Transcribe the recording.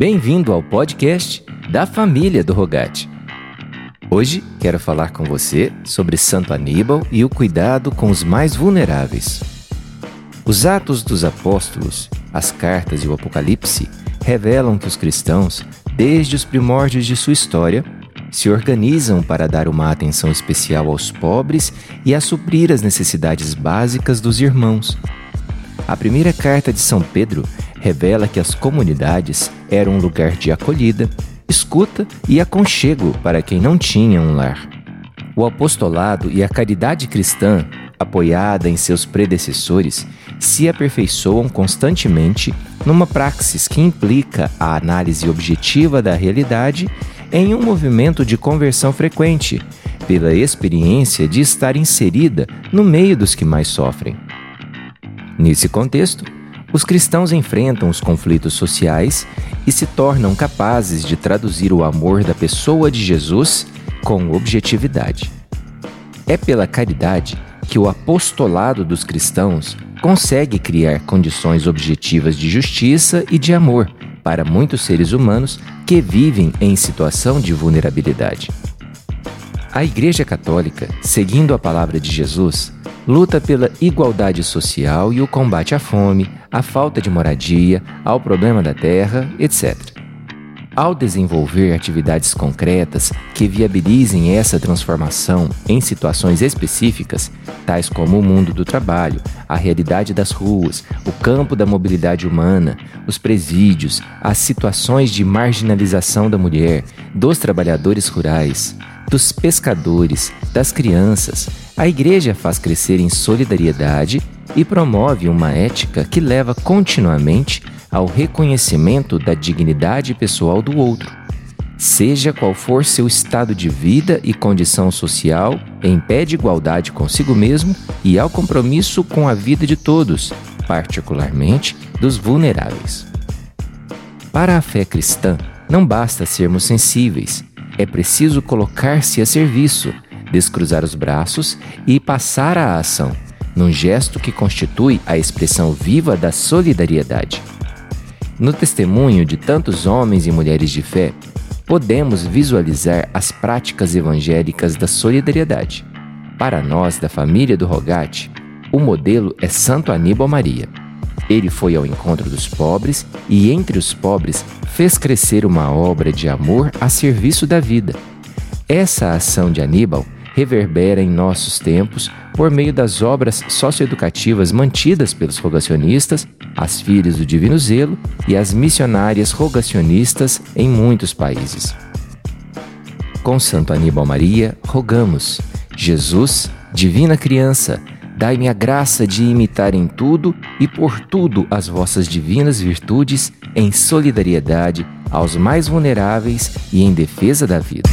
Bem-vindo ao podcast da família do Rogate. Hoje quero falar com você sobre Santo Aníbal e o cuidado com os mais vulneráveis. Os Atos dos Apóstolos, as cartas e o Apocalipse revelam que os cristãos, desde os primórdios de sua história, se organizam para dar uma atenção especial aos pobres e a suprir as necessidades básicas dos irmãos. A primeira carta de São Pedro revela que as comunidades eram um lugar de acolhida, escuta e aconchego para quem não tinha um lar. O apostolado e a caridade cristã, apoiada em seus predecessores, se aperfeiçoam constantemente numa praxis que implica a análise objetiva da realidade em um movimento de conversão frequente, pela experiência de estar inserida no meio dos que mais sofrem. Nesse contexto, os cristãos enfrentam os conflitos sociais e se tornam capazes de traduzir o amor da pessoa de Jesus com objetividade. É pela caridade que o apostolado dos cristãos consegue criar condições objetivas de justiça e de amor para muitos seres humanos que vivem em situação de vulnerabilidade. A Igreja Católica, seguindo a palavra de Jesus, luta pela igualdade social e o combate à fome, à falta de moradia, ao problema da terra, etc. Ao desenvolver atividades concretas que viabilizem essa transformação em situações específicas, tais como o mundo do trabalho, a realidade das ruas, o campo da mobilidade humana, os presídios, as situações de marginalização da mulher, dos trabalhadores rurais, dos pescadores, das crianças, a igreja faz crescer em solidariedade e promove uma ética que leva continuamente ao reconhecimento da dignidade pessoal do outro. Seja qual for seu estado de vida e condição social, em pé de igualdade consigo mesmo e ao compromisso com a vida de todos, particularmente dos vulneráveis. Para a fé cristã, não basta sermos sensíveis, é preciso colocar-se a serviço, descruzar os braços e passar à ação, num gesto que constitui a expressão viva da solidariedade. No testemunho de tantos homens e mulheres de fé, podemos visualizar as práticas evangélicas da solidariedade. Para nós, da família do Rogate, o modelo é Santo Aníbal Maria. Ele foi ao encontro dos pobres e, entre os pobres, fez crescer uma obra de amor a serviço da vida. Essa ação de Aníbal reverbera em nossos tempos por meio das obras socioeducativas mantidas pelos rogacionistas, as filhas do Divino Zelo e as missionárias rogacionistas em muitos países. Com Santo Aníbal Maria, rogamos: Jesus, Divina Criança, Dai-me a graça de imitar em tudo e por tudo as vossas divinas virtudes, em solidariedade aos mais vulneráveis e em defesa da vida.